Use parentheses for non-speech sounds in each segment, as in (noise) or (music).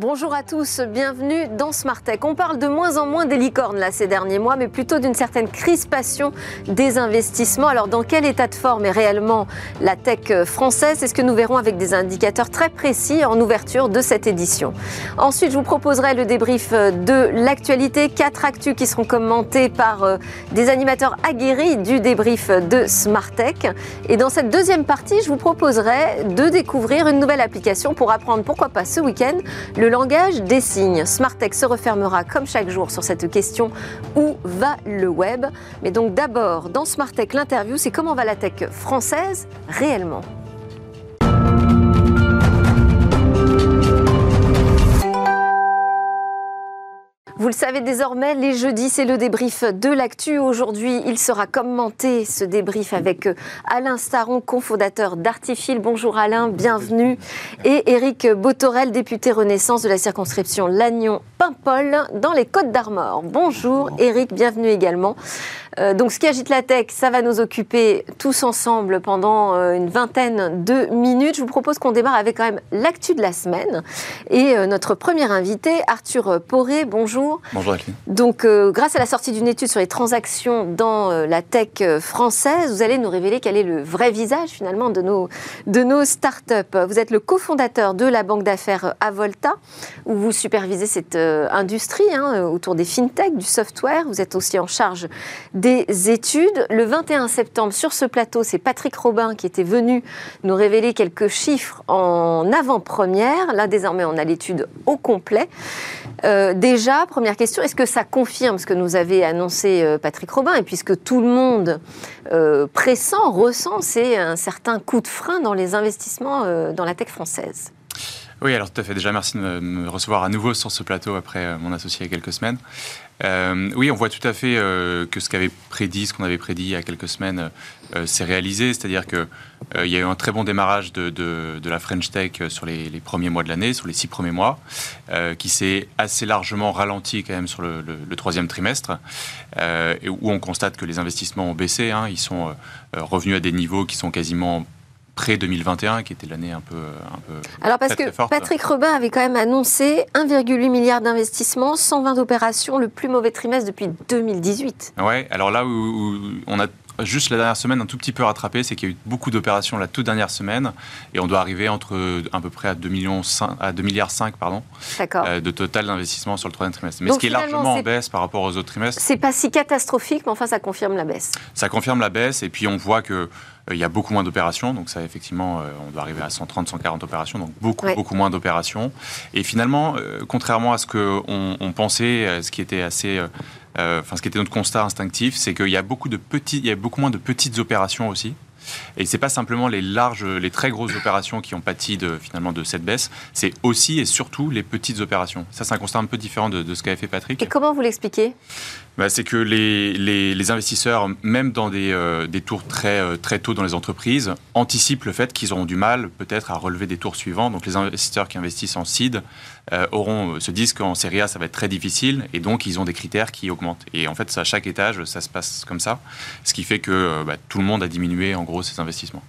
Bonjour à tous, bienvenue dans Smart Tech. On parle de moins en moins des licornes là ces derniers mois, mais plutôt d'une certaine crispation des investissements. Alors dans quel état de forme est réellement la tech française? C'est ce que nous verrons avec des indicateurs très précis en ouverture de cette édition. Ensuite, je vous proposerai le débrief de l'actualité, quatre actus qui seront commentés par euh, des animateurs aguerris du débrief de Smart Tech. Et dans cette deuxième partie, je vous proposerai de découvrir une nouvelle application pour apprendre pourquoi pas ce week-end le langage des signes. Smartech se refermera comme chaque jour sur cette question où va le web? Mais donc d'abord, dans Smartech, l'interview, c'est comment va la tech française réellement? Vous le savez désormais, les jeudis, c'est le débrief de l'actu. Aujourd'hui, il sera commenté, ce débrief, avec euh, Alain Staron, cofondateur d'Artifil. Bonjour Alain, bienvenue. Et Éric Botorel, député Renaissance de la circonscription Lannion-Paimpol dans les Côtes d'Armor. Bonjour Éric, bienvenue également. Euh, donc, ce qui agite la tech, ça va nous occuper tous ensemble pendant euh, une vingtaine de minutes. Je vous propose qu'on démarre avec quand même l'actu de la semaine. Et euh, notre premier invité, Arthur Poré, bonjour. Bonjour, Aline. Donc, grâce à la sortie d'une étude sur les transactions dans la tech française, vous allez nous révéler quel est le vrai visage finalement de nos, de nos startups. Vous êtes le cofondateur de la banque d'affaires Avolta, où vous supervisez cette industrie hein, autour des fintech, du software. Vous êtes aussi en charge des études. Le 21 septembre, sur ce plateau, c'est Patrick Robin qui était venu nous révéler quelques chiffres en avant-première. Là, désormais, on a l'étude au complet. Euh, déjà, première question, est-ce que ça confirme ce que nous avait annoncé euh, Patrick Robin? Et puisque tout le monde euh, pressent, ressent, c'est un certain coup de frein dans les investissements dans la tech française. Oui, alors tout à fait. Déjà, merci de me recevoir à nouveau sur ce plateau après mon associé il y a quelques semaines. Euh, oui, on voit tout à fait euh, que ce qu'avait prédit, ce qu'on avait prédit il y a quelques semaines, euh, s'est réalisé. C'est-à-dire qu'il y a eu un très bon démarrage de, la French Tech sur les, premiers mois de l'année, sur les six premiers mois, qui s'est assez largement ralenti quand même sur le, troisième trimestre, et où on constate que les investissements ont baissé. Hein. ils sont revenus à des niveaux qui sont quasiment pré-2021, qui était l'année un peu, un peu. Alors, parce que Patrick Robin avait quand même annoncé 1,8 milliard d'investissements, 120 opérations, le plus mauvais trimestre depuis 2018. Ouais, alors là où, on a juste la dernière semaine un tout petit peu rattrapé, c'est qu'il y a eu beaucoup d'opérations la toute dernière semaine et on doit arriver entre à peu près à 2 millions 5, à 2 milliards 5 pardon euh, de total d'investissement sur le troisième trimestre. Mais ce qui est largement en baisse par rapport aux autres trimestres. C'est pas si catastrophique, mais enfin ça confirme la baisse. Ça confirme la baisse et puis on voit que euh, il y a beaucoup moins d'opérations, donc ça effectivement, euh, on doit arriver à 130, 140 opérations, donc beaucoup, beaucoup moins d'opérations. Et finalement, euh, contrairement à ce qu'on on pensait, ce qui était assez, enfin ce qui était notre constat instinctif, c'est qu'il y a beaucoup de petits, il y a beaucoup moins de petites opérations aussi. Et c'est pas simplement les larges, les très grosses opérations qui ont pâti de, finalement de cette baisse, c'est aussi et surtout les petites opérations. Ça, c'est un constat un peu différent de, ce qu'avait fait Patrick. Et comment vous l'expliquez? Bah, C'est que les, les, investisseurs, même dans des, euh, des tours très, euh, très tôt dans les entreprises, anticipent le fait qu'ils auront du mal peut-être à relever des tours suivants. Donc les investisseurs qui investissent en seed euh, auront, se disent qu'en série A, ça va être très difficile et donc ils ont des critères qui augmentent. Et en fait, à chaque étage, ça se passe comme ça, ce qui fait que bah, tout le monde a diminué en gros ses investissements.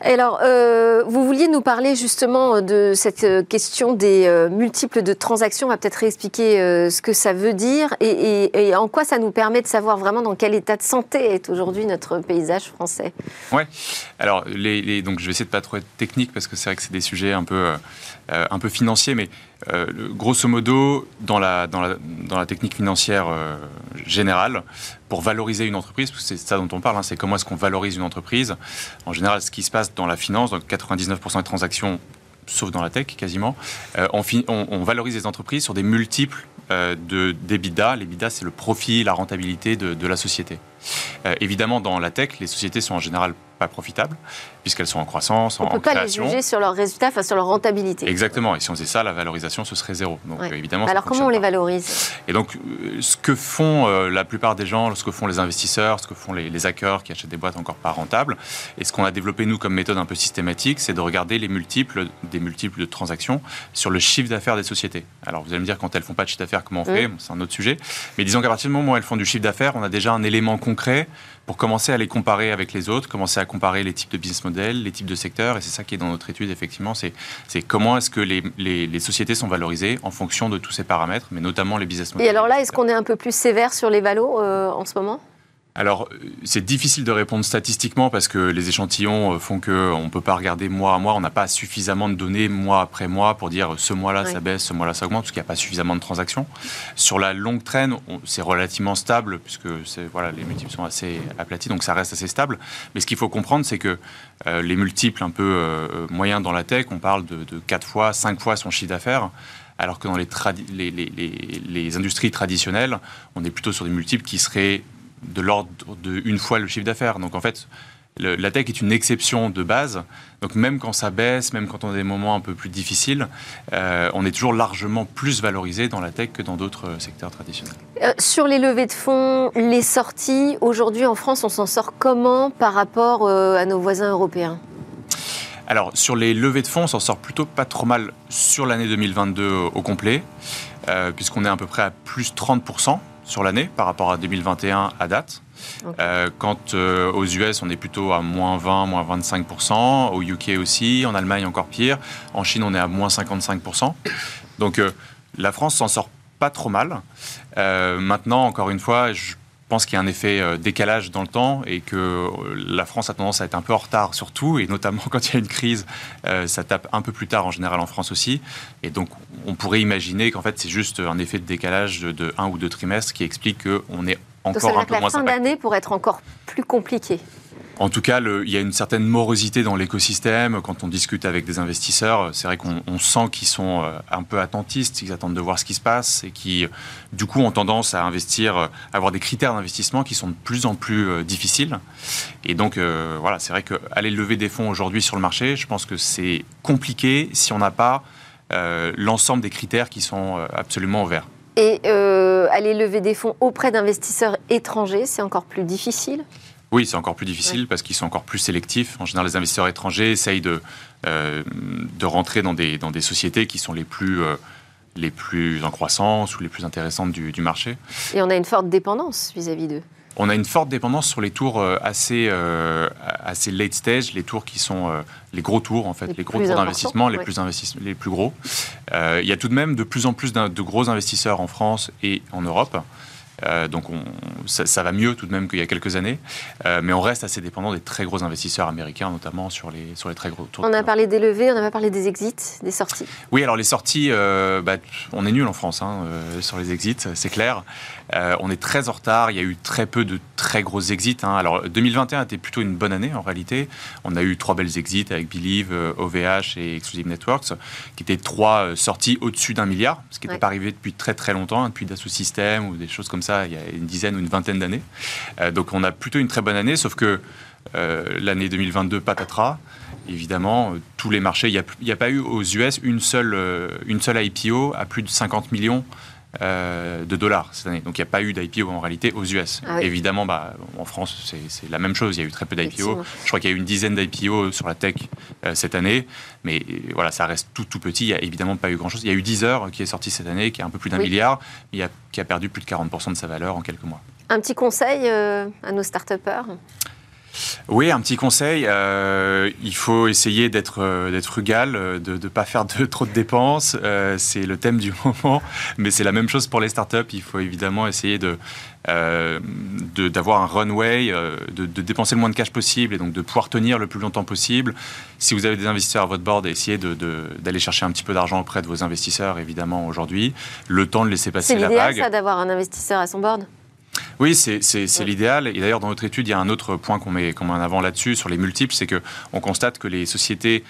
Alors, euh, vous vouliez nous parler justement de cette euh, question des euh, multiples de transactions. On va peut-être réexpliquer ce que ça veut dire et, en quoi ça nous permet de savoir vraiment dans quel état de santé est aujourd'hui notre paysage français. Oui. Alors, donc je vais essayer de pas trop être technique parce que c'est vrai que c'est des sujets un peu, un peu financiers, mais grosso modo, dans la, dans la, dans la technique financière générale, pour valoriser une entreprise, c'est ça dont on parle, hein, c'est comment est-ce qu'on valorise une entreprise. En général, ce qui se passe dans la finance, donc 99% des transactions, sauf dans la tech quasiment, euh, on, valorise les entreprises sur des multiples euh, de d'EBITDA. L'EBITDA, c'est le profit, la rentabilité de, de la société. Euh, évidemment, dans la tech, les sociétés sont en général pas profitables, puisqu'elles sont en croissance, on en, peut pas les juger sur leurs résultats, enfin sur leur rentabilité. Exactement, et si on faisait ça, la valorisation, ce serait zéro. Donc évidemment, Alors comment on les valorise? Et donc, euh, ce que font euh, la plupart des gens, ce que font les investisseurs, ce que font les, hackers qui achètent des boîtes encore pas rentables, et ce qu'on a développé nous comme méthode un peu systématique, c'est de regarder les multiples, des multiples de transactions sur le chiffre d'affaires des sociétés. Alors vous allez me dire, quand elles font pas de chiffre d'affaires, comment on fait? C'est un autre sujet. Mais disons qu'à partir du moment où elles font du chiffre d'affaires, on a déjà un élément concret pour commencer à les comparer avec les autres, commencer à comparer les types de business models, les types de secteurs. Et c'est ça qui est dans notre étude, effectivement, c'est comment est-ce que les, sociétés sont valorisées en fonction de tous ces paramètres, mais notamment les business models. Et alors là, est-ce qu'on est un peu plus sévère sur les valos euh, en ce moment? Alors, c'est difficile de répondre statistiquement parce que les échantillons euh, font qu'on ne peut pas regarder mois à mois. On n'a pas suffisamment de données mois après mois pour dire ce mois-là ça baisse, ce mois-là ça augmente, parce qu'il n'y a pas suffisamment de transactions. Sur la longue traîne, c'est relativement stable puisque voilà, les multiples sont assez aplatis, donc ça reste assez stable. Mais ce qu'il faut comprendre, c'est que euh, les multiples un peu euh, moyens dans la tech, on parle de, de 4 fois, 5 fois son chiffre d'affaires alors que dans les, les, les, les, industries traditionnelles, on est plutôt sur des multiples qui seraient de l'ordre de une fois le chiffre d'affaires. Donc en fait, la tech est une exception de base. Donc même quand ça baisse, même quand on a des moments un peu plus difficiles, euh, on est toujours largement plus valorisé dans la tech que dans d'autres secteurs traditionnels. Euh, sur les levées de fonds, les sorties, aujourd'hui en France, on s'en sort comment par rapport euh, à nos voisins européens? Alors, sur les levées de fonds, on s'en sort plutôt pas trop mal sur l'année 2022 au complet, puisqu'on est à peu près à plus 30% sur l'année par rapport à 2021 à date. Euh, quand euh, aux US, on est plutôt à moins 20, moins 25%, au UK aussi, en Allemagne encore pire, en Chine, on est à moins 55%. Donc euh, la France s'en sort pas trop mal. maintenant, encore une fois, je pense qu'il y a un effet euh, décalage dans le temps et que euh, la France a tendance à être un peu en retard sur tout, et notamment (laughs) quand il y a une crise, euh, ça tape un peu plus tard en général en France aussi. Et donc, on pourrait imaginer qu'en fait, c'est juste un effet de décalage de, un ou deux trimestres qui explique qu'on est encore un peu moins. La fin d'année pour être encore plus compliqué. En tout cas, il y a une certaine morosité dans l'écosystème. Quand on discute avec des investisseurs, c'est vrai qu'on sent qu'ils sont euh, un peu attentistes, ils attendent de voir ce qui se passe et qui, du coup, ont tendance à investir, à euh, avoir des critères d'investissement qui sont de plus en plus euh, difficiles. Et donc, voilà, c'est vrai qu'aller lever des fonds aujourd'hui sur le marché, je pense que c'est compliqué si on n'a pas l'ensemble des critères qui sont absolument ouverts. Et aller lever des fonds auprès d'investisseurs étrangers, c'est encore plus difficile? Oui, c'est encore plus difficile parce qu'ils sont encore plus sélectifs. En général, les investisseurs étrangers essayent de, euh, de rentrer dans des, dans des sociétés qui sont les plus, euh, les plus en croissance ou les plus intéressantes du, du marché. Et on a une forte dépendance vis-à-vis d'eux. On a une forte dépendance sur les tours euh, assez, assez late stage, les tours qui sont les gros tours en fait, les, gros tours d'investissement, les, plus les plus gros. il y a tout de même de plus en plus de gros investisseurs en France et en Europe. Euh, donc ça, va mieux tout de même qu'il y a quelques années, euh, mais on reste assez dépendant des très gros investisseurs américains, notamment sur les, sur les très gros tours. On a parlé des levées, on n'a pas parlé des exits, des sorties. Oui, alors les sorties, euh, bah, on est nul en France hein, sur les exits, c'est clair. On est très en retard, il y a eu très peu de très gros exits. Hein. Alors 2021 était plutôt une bonne année en réalité. On a eu trois belles exits avec Believe, OVH et Exclusive Networks, qui étaient trois sorties au-dessus d'un milliard, ce qui n'était pas arrivé depuis très très longtemps, hein, depuis Dassault Systèmes ou des choses comme ça il y a une dizaine ou une vingtaine d'années. Euh, donc on a plutôt une très bonne année, sauf que euh, l'année 2022 patatras. Évidemment, euh, tous les marchés, il n'y a, pas eu aux US une seule, une seule IPO à plus de 50 millions de dollars cette année. Donc il n'y a pas eu d'IPO en réalité aux US. Ah Évidemment, bah, en France, c'est la même chose. Il y a eu très peu d'IPO. Je crois qu'il y a eu une dizaine d'IPO sur la tech cette année. Mais voilà, ça reste tout, tout petit. Il n'y a évidemment pas eu grand-chose. Il y a eu Deezer qui est sorti cette année, qui est un peu plus d'un milliard, mais qui a perdu plus de 40% de sa valeur en quelques mois. Un petit conseil euh, à nos start-upers? Oui, un petit conseil, euh, il faut essayer d'être euh, d'être frugal, euh, de ne pas faire de, (laughs) trop de dépenses. c'est le thème du (laughs) moment, mais c'est la même chose pour les startups. Il faut évidemment essayer de d'avoir un runway, de, dépenser le moins de cash possible et donc de pouvoir tenir le plus longtemps possible. Si vous avez des investisseurs à votre board, essayez d'aller chercher un petit peu d'argent auprès de vos investisseurs, évidemment, aujourd'hui. Le temps de laisser passer la vague. C'est l'idéal, ça, d'avoir un investisseur à son board oui, c'est l'idéal. Et d'ailleurs, dans notre étude, il y a un autre point qu'on met, en avant là-dessus, sur les multiples, c'est qu'on constate que les sociétés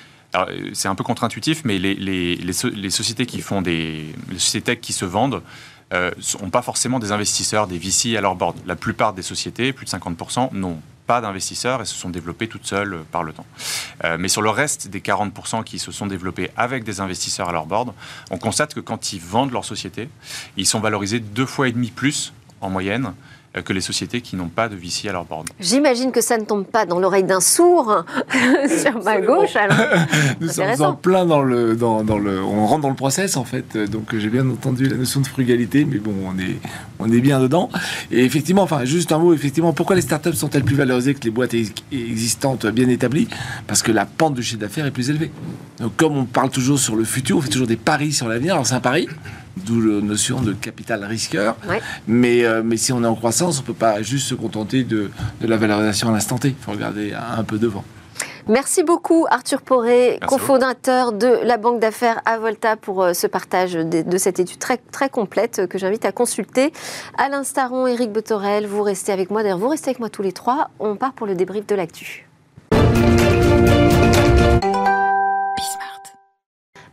c'est un peu contre-intuitif, mais les, les, les, sociétés qui font des les sociétés tech qui se vendent n'ont euh, pas forcément des investisseurs, des VC à leur board. La plupart des sociétés, plus de 50%, n'ont pas d'investisseurs et se sont développées toutes seules euh, par le temps. Euh, mais sur le reste des 40% qui se sont développés avec des investisseurs à leur board, on constate que quand ils vendent leur société, ils sont valorisés deux fois et demi plus en moyenne que les sociétés qui n'ont pas de VC à leur board. J'imagine que ça ne tombe pas dans l'oreille d'un sourd (laughs) sur ma gauche. (laughs) Nous sommes en plein dans le, dans, dans, le, on rentre dans le process en fait. Donc j'ai bien entendu la notion de frugalité, mais bon, on est, on est bien dedans. Et effectivement, enfin, juste un mot, effectivement, pourquoi les startups sont-elles plus valorisées que les boîtes existantes bien établies? Parce que la pente de chiffre d'affaires est plus élevée. Donc comme on parle toujours sur le futur, on fait toujours des paris sur l'avenir. Alors c'est un pari, d'où la notion de capital risqueur. Mais, euh, mais si on est en croissance, on ne peut pas juste se contenter de, de la valorisation à l'instant T. Il faut regarder un peu devant. Merci beaucoup Arthur Poré, cofondateur de la banque d'affaires Avolta pour euh, ce partage de, cette étude très, très complète que j'invite à consulter. Alain Staron, Eric Botorel, vous restez avec moi. D'ailleurs, vous restez avec moi tous les trois. On part pour le débrief de l'actu.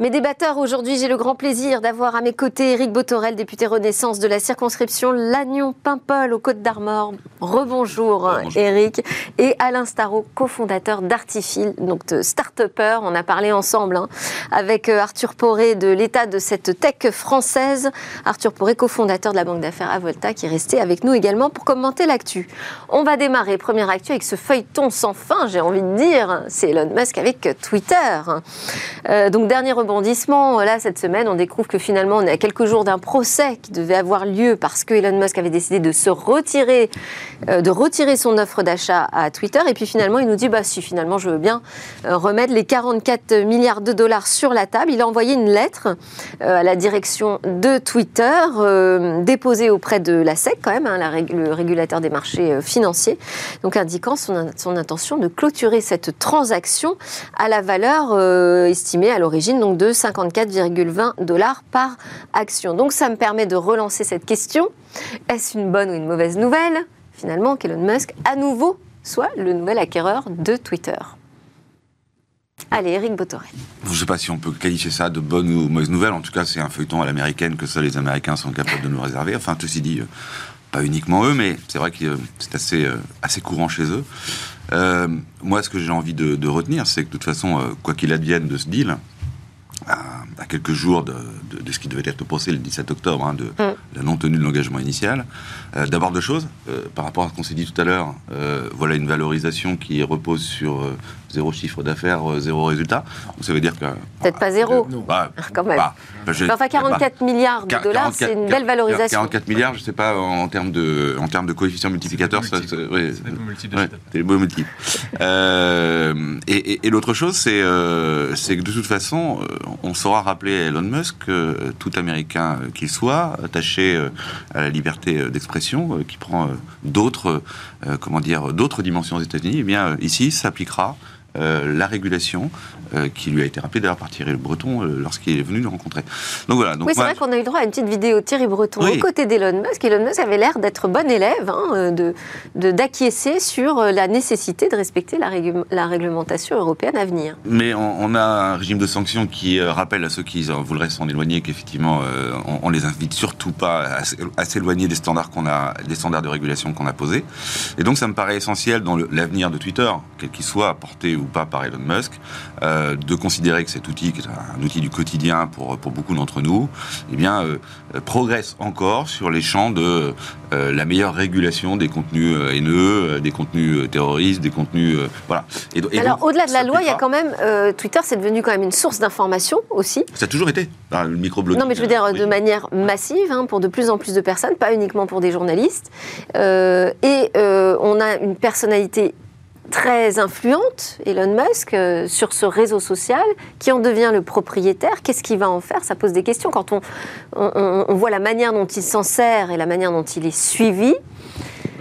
Mes débatteurs, aujourd'hui, j'ai le grand plaisir d'avoir à mes côtés Éric Botorel, député Renaissance de la circonscription Lannion-Paimpol aux Côtes d'Armor. Rebonjour, Éric. Et Alain Starot, cofondateur d'Artifil, donc de start-upper. On a parlé ensemble hein, avec euh, Arthur Poré de l'état de cette tech française. Arthur Poré, cofondateur de la banque d'affaires Avolta, qui est resté avec nous également pour commenter l'actu. On va démarrer, première actu, avec ce feuilleton sans fin, j'ai envie de dire. C'est Elon Musk avec Twitter. Euh, donc, dernier Là, cette semaine, on découvre que finalement, on est à quelques jours d'un procès qui devait avoir lieu parce que Elon Musk avait décidé de se retirer, euh, de retirer son offre d'achat à Twitter. Et puis finalement, il nous dit, bah si finalement, je veux bien euh, remettre les 44 milliards de dollars sur la table. Il a envoyé une lettre euh, à la direction de Twitter, déposée auprès de la SEC quand même, hein, le régulateur des marchés financiers, donc indiquant son, son, intention de clôturer cette transaction à la valeur estimée à l'origine donc de 54,20 dollars par action. Donc ça me permet de relancer cette question. Est-ce une bonne ou une mauvaise nouvelle? Finalement, qu'Elon Musk, à nouveau, soit le nouvel acquéreur de Twitter. Allez, Eric Botoré. Je ne sais pas si on peut qualifier ça de bonne ou mauvaise nouvelle. En tout cas, c'est un feuilleton à l'américaine que seuls les Américains sont capables de nous réserver. Enfin, ceci dit, euh, pas uniquement eux, mais c'est vrai que c'est assez, euh, assez courant chez eux. Euh, moi, ce que j'ai envie de retenir, c'est que de toute façon, quoi qu'il advienne de ce deal, à, quelques jours de, ce qui devait être procès le 17 octobre, hein, mm. La non-tenue de l'engagement initial. Euh, d'abord deux choses. Euh, par rapport à ce qu'on s'est dit tout à l'heure, euh, voilà une valorisation qui repose sur zéro chiffre d'affaires, zéro résultat. Donc ça veut dire que... Peut-être pas zéro. Bah, quand même. Bah, enfin, 44 bah, milliards de dollars, c'est une belle valorisation. 44 milliards, je ne sais pas, en termes de, en termes de coefficient multiplicateur, c'est des beaux multiples. et, et l'autre chose, c'est que de toute façon, on saura rappeler à Elon Musk tout Américain qu'il soit, attaché à la liberté d'expression, qui prend d'autres, comment dire, d'autres dimensions aux États-Unis, eh bien ici s'appliquera euh, la régulation euh, qui lui a été rappelée d'ailleurs par Thierry Breton euh, lorsqu'il est venu nous rencontrer. Donc voilà. Donc oui, c'est vrai qu'on a eu droit à une petite vidéo de Thierry Breton aux côtés d'Elon Musk. Elon Musk avait l'air d'être bon élève, hein, de, d'acquiescer sur la nécessité de respecter la, la, réglementation européenne à venir. Mais on, a un régime de sanctions qui rappelle à ceux qui voudraient s'en éloigner qu'effectivement, on, les invite surtout pas à, s'éloigner des standards qu'on a, des standards de régulation qu'on a posés. Et donc ça me paraît essentiel dans l'avenir de Twitter, quel qu'il soit, porté ou pas par Elon Musk, euh, de considérer que cet outil, qui est un outil du quotidien pour, pour beaucoup d'entre nous, eh bien, euh, progresse encore sur les champs de euh, la meilleure régulation des contenus haineux, des contenus terroristes, des contenus... voilà. Et, Alors, au-delà de la loi, il y a quand même... Twitter, c'est devenu quand même une source d'information aussi. Ça a toujours été, le microblogging. Non, mais je veux dire, de manière massive, hein, pour de plus en plus de personnes, pas uniquement pour des journalistes. et on a une personnalité très influente, Elon Musk, euh, sur ce réseau social, qui en devient le propriétaire. Qu'est-ce qu'il va en faire? Ça pose des questions. Quand on, voit la manière dont il s'en sert et la manière dont il est suivi.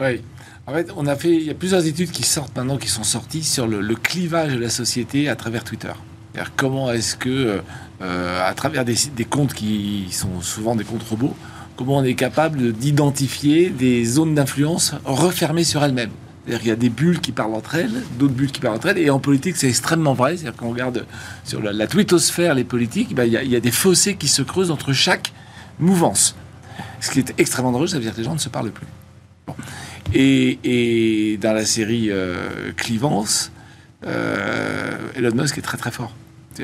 Oui. En fait, on a fait, il y a plusieurs études qui sortent maintenant, qui sont sorties sur le, clivage de la société à travers Twitter. Comment est-ce que, euh, à travers des, des, comptes qui sont souvent des comptes robots, comment on est capable d'identifier des zones d'influence refermées sur elles-mêmes il y a des bulles qui parlent entre elles, d'autres bulles qui parlent entre elles, et en politique, c'est extrêmement vrai. C'est-à-dire qu'on regarde sur la, la twittosphère, les politiques, ben, il, y a, des fossés qui se creusent entre chaque mouvance. Ce qui est extrêmement dangereux, ça veut dire que les gens ne se parlent plus. Et, dans la série euh, Clivance, euh, Elon Musk est très très fort.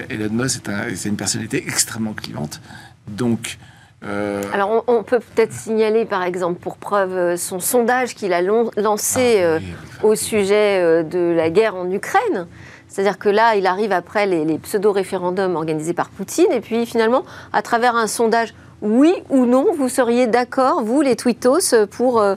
Elon Musk, c'est une personnalité extrêmement clivante. Donc, Euh, Alors, on, on peut peut-être signaler, par exemple, pour preuve, euh, son sondage qu'il a lancé Ah, euh, oui, au sujet de la guerre en Ukraine. C'est-à-dire que là, il arrive après les, les pseudo-référendums organisés par Poutine, et puis finalement, à travers un sondage, oui ou non, vous seriez d'accord, vous, les Twittos, pour euh,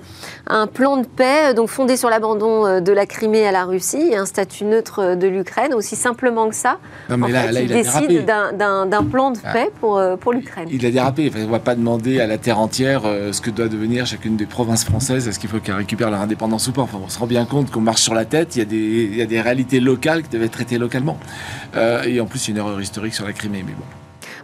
un plan de paix euh, donc fondé sur l'abandon euh, de la Crimée à la Russie et un statut neutre de l'Ukraine, aussi simplement que ça? non, mais en là, fait, là, il, il, décide d'un- plan de Ah. paix pour, pour l'Ukraine. Il a dérapé. Enfin, on ne va pas demander à la terre entière ce que doit devenir chacune des provinces françaises. Est-ce qu'il faut qu'elles récupèrent leur indépendance ou pas? Enfin, On se rend bien compte qu'on marche sur la tête. Il y, a des, il y a des réalités locales qui doivent être traitées localement. Euh, et en plus, il y a une erreur historique sur la Crimée. Mais bon.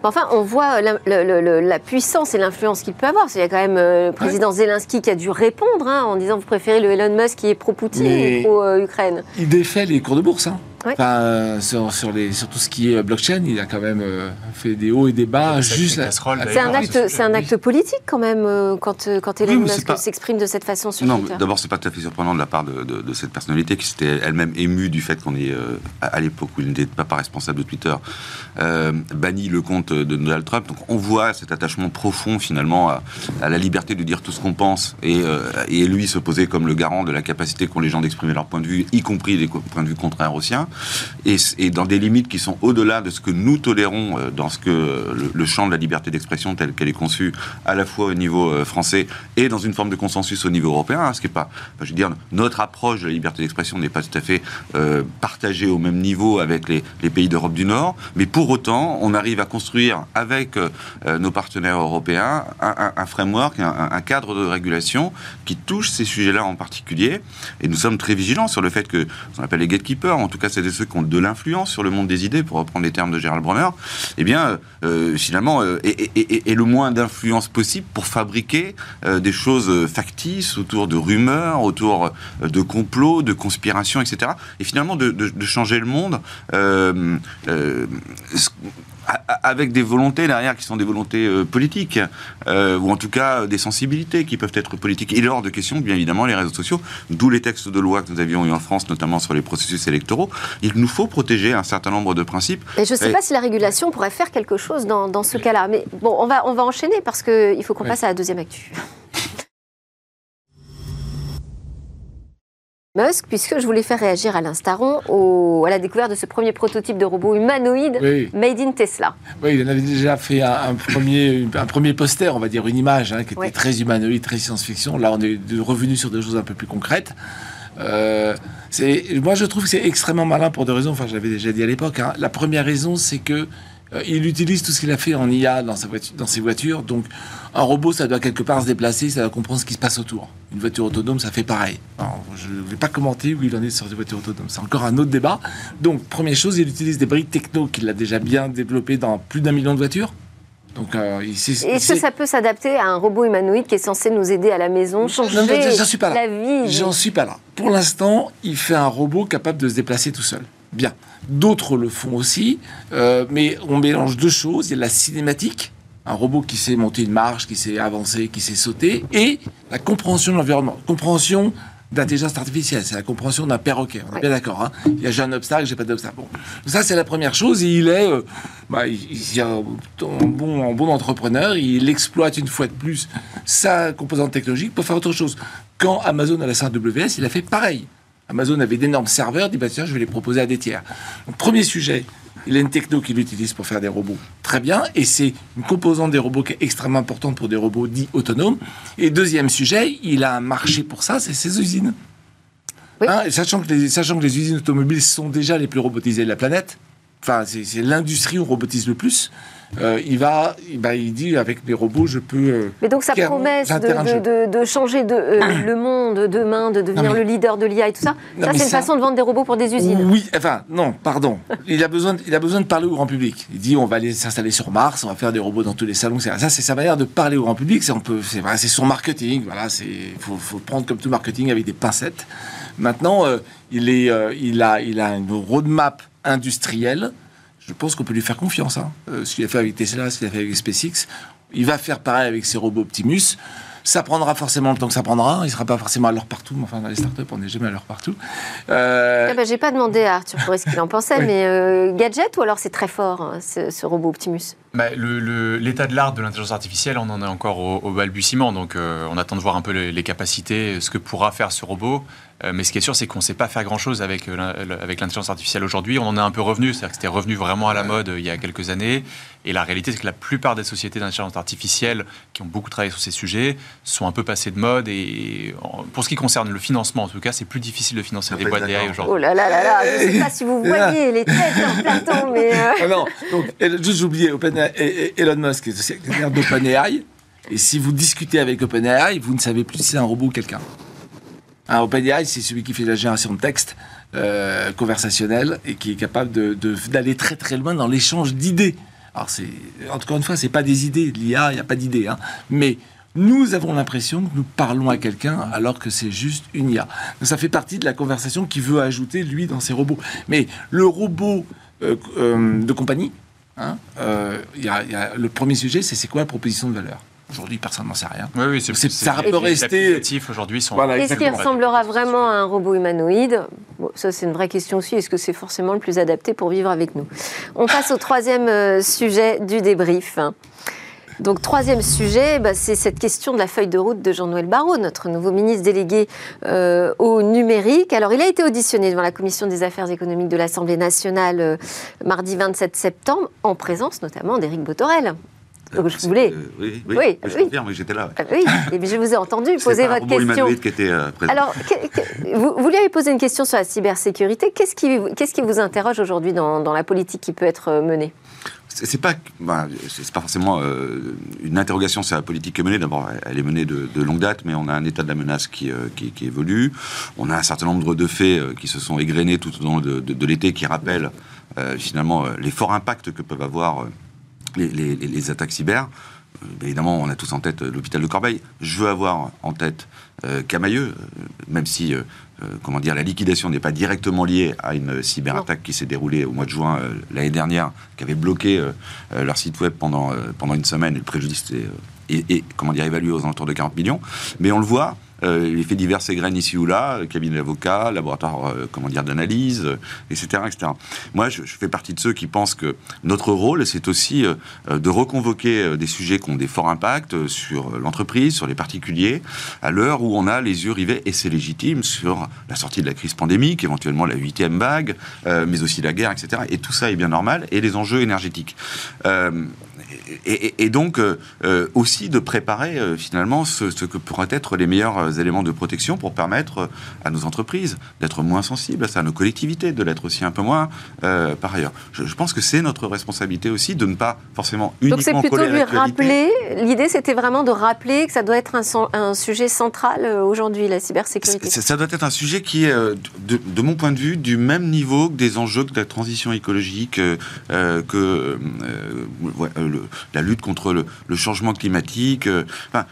Mais Enfin, on voit la, le- la puissance et l'influence qu'il peut avoir. Qu'il y a quand même euh, le président Zelensky qui a dû répondre hein, en disant vous préférez le Elon Musk qui est pro-Poutine ou pro-Ukraine. Il défait les cours de bourse. Hein. Ouais. Enfin, euh, sur, sur, les, sur tout ce qui est blockchain, il a quand même euh, fait des hauts et des bas. juste C'est un, acte, c'est un acte politique quand même euh, quand, euh, quand Elon Oui, Musk pas- s'exprime de cette façon sur Non, Twitter. d'abord, c'est pas tout à fait surprenant de la part de, de- de cette personnalité qui s'était elle-même émue du fait qu'on ait, euh, à, l'époque où il n'était pas, pas responsable de Twitter, euh, banni le compte de Donald Trump. Donc, on voit cet attachement profond, finalement, à, à la liberté de dire tout ce qu'on pense et, euh, et lui se poser comme le garant de la capacité qu'ont les gens d'exprimer leur point de vue, y compris des co- points de vue contraires aux siens, et, dans des limites qui sont au-delà de ce que nous tolérons euh, dans ce que euh, le, champ de la liberté d'expression tel qu'elle est conçue à la fois au niveau euh, français et dans une forme de consensus au niveau européen, hein, ce qui est pas, je veux dire, notre approche de la liberté d'expression n'est pas tout à fait partagée au même niveau avec les, pays d'Europe du Nord, mais pour autant, on arrive à construire avec nos partenaires européens un, framework, un, un cadre de régulation qui touche ces sujets-là en particulier, et nous sommes très vigilants sur le fait que, ce qu'on appelle les gatekeepers, en tout cas c'est ceux qui ont de l'influence sur le monde des idées, pour reprendre les termes de Gérald Bronner, eh bien, euh, finalement, euh, et, le moins d'influence possible pour fabriquer euh, des choses euh, factices autour de rumeurs, autour de complots, de conspirations, etc. Et finalement, de, changer le monde avec des volontés derrière qui sont des volontés euh, politiques, euh, ou en tout cas euh, des sensibilités qui peuvent être politiques. Il est hors de question, bien évidemment, les réseaux sociaux, d'où les textes de loi que nous avions eu en France, notamment sur les processus électoraux. Il nous faut protéger un certain nombre de principes Et je ne sais Et- pas si la régulation pourrait faire quelque chose dans, dans ce cas-là. Mais bon, on va, on va enchaîner parce qu'il faut qu'on passe à la deuxième actu. Musk, puisque je voulais faire réagir à l'instant au- à la découverte de ce premier prototype de robot humanoïde Oui, made in Tesla. oui, il en avait déjà fait un, un premier, un premier poster, on va dire une image, hein, qui était très humanoïde, très science-fiction. Là, on est revenu sur des choses un peu plus concrètes. Euh, moi, je trouve que c'est extrêmement malin pour deux raisons. Enfin, je l'avais déjà dit à l'époque. hein. La première raison, c'est que euh, il utilise tout ce qu'il a fait en IA dans, sa voiture, dans ses voitures. Donc, un robot, ça doit quelque part se déplacer, ça doit comprendre ce qui se passe autour. Une voiture autonome, ça fait pareil. Alors, je ne vais pas commenter où il en est sur des voitures autonomes. C'est encore un autre débat. Donc, première chose, il utilise des briques techno qu'il a déjà bien développées dans plus d'un million de voitures. Donc, euh, Est-ce que ça peut s'adapter à un robot humanoïde qui est censé nous aider à la maison, changer Non, mais j'en suis pas là. la vie? J'en suis pas là. Pour l'instant, il fait un robot capable de se déplacer tout seul. Bien. D'autres le font aussi, euh, mais on mélange deux choses. Il y a la cinématique, un robot qui sait monter une marche, qui sait avancer, qui sait sauter, et la compréhension de l'environnement. Compréhension d'intelligence artificielle, c'est la compréhension d'un perroquet. On est bien d'accord. Hein il y a j'ai un obstacle, j'ai pas d'obstacle. Bon, ça c'est la première chose. Il est, euh, bah, il, il un, bon, entrepreneur. Il exploite une fois de plus sa composante technologique pour faire autre chose. Quand Amazon a un AWS, il a fait pareil. Amazon avait d'énormes serveurs, dit bah, tiens, je vais les proposer à des tiers. Donc, premier sujet, il a une techno qu'il utilise pour faire des robots. Très bien, et c'est une composante des robots qui est extrêmement importante pour des robots dits autonomes. Et deuxième sujet, il a un marché pour ça, c'est ses usines. Oui. Hein, sachant, que les, sachant que les usines automobiles sont déjà les plus robotisées de la planète, enfin, c'est l'industrie où on robotise le plus, euh, il va, bah, il dit avec mes robots, je peux. euh, Mais donc sa promesse de de, de- de changer de, euh, (coughs) le monde demain, de devenir mais- le leader de l'IA et tout ça, ça c'est une ça- façon de vendre des robots pour des usines. Oui, enfin, non, pardon. Il a besoin, de- il a besoin de parler au grand public. Il dit, on va aller s'installer sur Mars, on va faire des robots dans tous les salons. etc. Ça, c'est sa manière de parler au grand public. C'est, on peut, c'est, voilà, c'est son marketing. Voilà, c'est, faut, faut prendre comme tout marketing avec des pincettes. Maintenant, il est, il a, il a une roadmap industrielle. Je pense qu'on peut lui faire confiance. Hein. Euh, ce qu'il a fait avec Tesla, ce qu'il a fait avec SpaceX, il va faire pareil avec ses robots Optimus. Ça prendra forcément le temps que ça prendra. Il sera pas forcément à l'heure partout. mais Enfin, dans les startups, on n'est jamais à l'heure partout. Euh, Ah bah, J'ai pas demandé à Arthur Pourret ce qu'il en pensait, (laughs) Oui. mais euh, gadget ou alors c'est très fort hein, ce, ce robot Optimus? Bah, L'état de l'art de l'intelligence artificielle, on en est encore au, balbutiement. Donc, euh, on attend de voir un peu les, capacités, ce que pourra faire ce robot. Euh, mais ce qui est sûr, c'est qu'on ne sait pas faire grand-chose avec, euh, avec l'intelligence artificielle aujourd'hui. On en est un peu revenu, c'est-à-dire que c'était revenu vraiment à la mode il y a quelques années. Et la réalité, c'est que la plupart des sociétés d'intelligence artificielle qui ont beaucoup travaillé sur ces sujets sont un peu passées de mode. Et pour ce qui concerne le financement, en tout cas, c'est plus difficile de financer des boîtes d'AI aujourd'hui. Oh là là là là, je ne sais pas si vous (laughs) voyez les têtes en plateau, mais... Ah non, donc, juste j'oubliais, Elon Musk est secrétaire d'OpenAI. Et si vous discutez avec OpenAI, vous ne savez plus si c'est un robot ou quelqu'un. Un OpenAI, c'est celui qui fait la génération de texte euh, conversationnel et qui est capable d'aller très très loin dans l'échange d'idées. Alors, c'est, encore une fois, c'est pas des idées. L'IA, il n'y a pas d'idées. Hein. Mais nous avons l'impression que nous parlons à quelqu'un alors que c'est juste une IA. Ça fait partie de la conversation qu'il veut ajouter, lui, dans ses robots. Mais le robot euh, euh, de compagnie, hein, le premier sujet, c'est c'est quoi la proposition de valeur? Aujourd'hui, personne n'en sait rien. Oui, oui, c'est, ça peut rester. aujourd'hui sont. Est-ce qu'il ressemblera vraiment à un robot humanoïde? Ça, c'est une vraie question aussi. Est-ce que c'est forcément le plus adapté pour vivre avec nous? On passe au troisième euh, sujet du débrief. Donc, troisième sujet, bah, c'est cette question de la feuille de route de Jean-Noël Barrot, notre nouveau ministre délégué euh, au numérique. Alors, il a été auditionné devant la Commission des affaires économiques de l'Assemblée nationale euh, mardi 27 septembre, en présence notamment d'Éric Botorel, donc je voulais. oui, oui, oui, je oui. j'étais là. Oui, et je vous ai entendu poser votre question. Qui était, euh, Alors, vous, vous, lui avez posé une question sur la cybersécurité. Qu'est-ce qui, qu'est-ce qui vous interroge aujourd'hui dans, dans, la politique qui peut être euh, menée? C'est pas, c'est pas forcément euh, une interrogation sur la politique qui est menée. D'abord, elle est menée de, longue date, mais on a un état de la menace qui, qui évolue. On a un certain nombre de faits qui se sont égrenés tout au long de, de l'été qui rappellent finalement les forts impacts que peuvent avoir les, attaques cyber. Euh, évidemment, on a tous en tête euh, l'hôpital de Corbeil. Je veux avoir en tête euh, Camailleux, même si comment dire, la liquidation n'est pas directement liée à une cyberattaque qui s'est déroulée au mois de juin l'année dernière, qui avait bloqué leur site web pendant, une semaine, et le préjudice est, comment dire, évalué aux alentours de 40 millions. Mais on le voit, euh, il fait divers graines ici ou là, cabinet d'avocat, laboratoire euh, comment dire d'analyse, etc., euh, etc. Moi, je, fais partie de ceux qui pensent que notre rôle, c'est aussi de reconvoquer des sujets qui ont des forts impacts sur l'entreprise, sur les particuliers, à l'heure où on a les yeux rivés, et c'est légitime, sur la sortie de la crise pandémique, éventuellement la huitième vague, mais aussi la guerre, etc. Et tout ça est bien normal, et les enjeux énergétiques et, donc euh, euh, aussi de préparer euh, finalement ce, que pourraient être les meilleurs éléments de protection pour permettre à nos entreprises d'être moins sensibles à ça, à nos collectivités de l'être aussi un peu moins par ailleurs. Je, pense que c'est notre responsabilité aussi de ne pas forcément uniquement Donc c'est plutôt lui rappeler, l'idée c'était vraiment de rappeler que ça doit être un, sujet central aujourd'hui, la cybersécurité. Ça, doit être un sujet qui est, de, mon point de vue, du même niveau que des enjeux de la transition écologique, que le, la lutte contre le, changement climatique. Euh, enfin,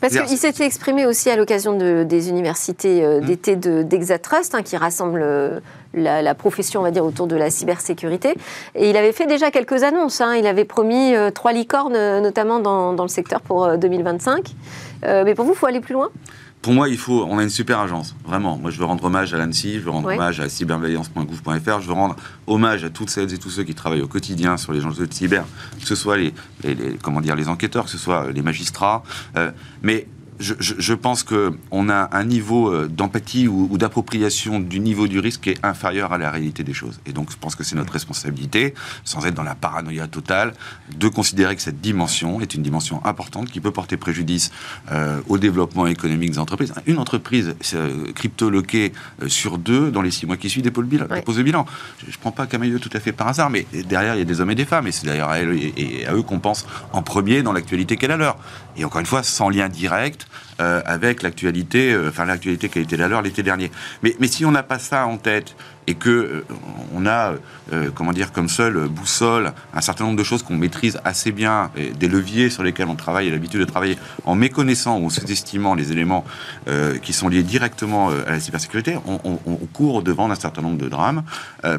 Parce qu'il s'était exprimé aussi à l'occasion de, des universités euh, mmh. d'été d'Exatrust, hein, qui rassemble euh, la, profession, on va dire, autour de la cybersécurité. Et il avait fait déjà quelques annonces. Hein. Il avait promis trois licornes, notamment dans, dans, le secteur pour 2025. mais pour vous, il faut aller plus loin? Pour moi, il faut, on a une super agence, vraiment. Moi, je veux rendre hommage à l'ANSI, je veux rendre hommage à cyberveillance.gouv.fr, je veux rendre hommage à toutes celles et tous ceux qui travaillent au quotidien sur les enjeux de cyber, que ce soit les, comment dire, les enquêteurs, que ce soit les magistrats. Euh, mais je, pense qu'on a un niveau euh, d'empathie ou, d'appropriation du niveau du risque qui est inférieur à la réalité des choses. Et donc, je pense que c'est notre responsabilité, sans être dans la paranoïa totale, de considérer que cette dimension est une dimension importante qui peut porter préjudice euh, au développement économique des entreprises. Une entreprise euh, crypto-loquée sur deux dans les six mois qui suivent dépose, bilan, dépose le bilan. Je ne prends pas Camailleux tout à fait par hasard, mais derrière, il y a des hommes et des femmes, et c'est d'ailleurs à eux qu'on pense en premier dans l'actualité qu'elle a l'heure. Et encore une fois, sans lien direct euh, avec l'actualité, euh, enfin l'actualité qui a été l'été dernier. Mais si on n'a pas ça en tête et que euh, on a, euh, comment dire, comme seule boussole un certain nombre de choses qu'on maîtrise assez bien, et des leviers sur lesquels on travaille et l'habitude de travailler, en méconnaissant ou en sous-estimant les éléments euh, qui sont liés directement à la cybersécurité, on, court devant un certain nombre de drames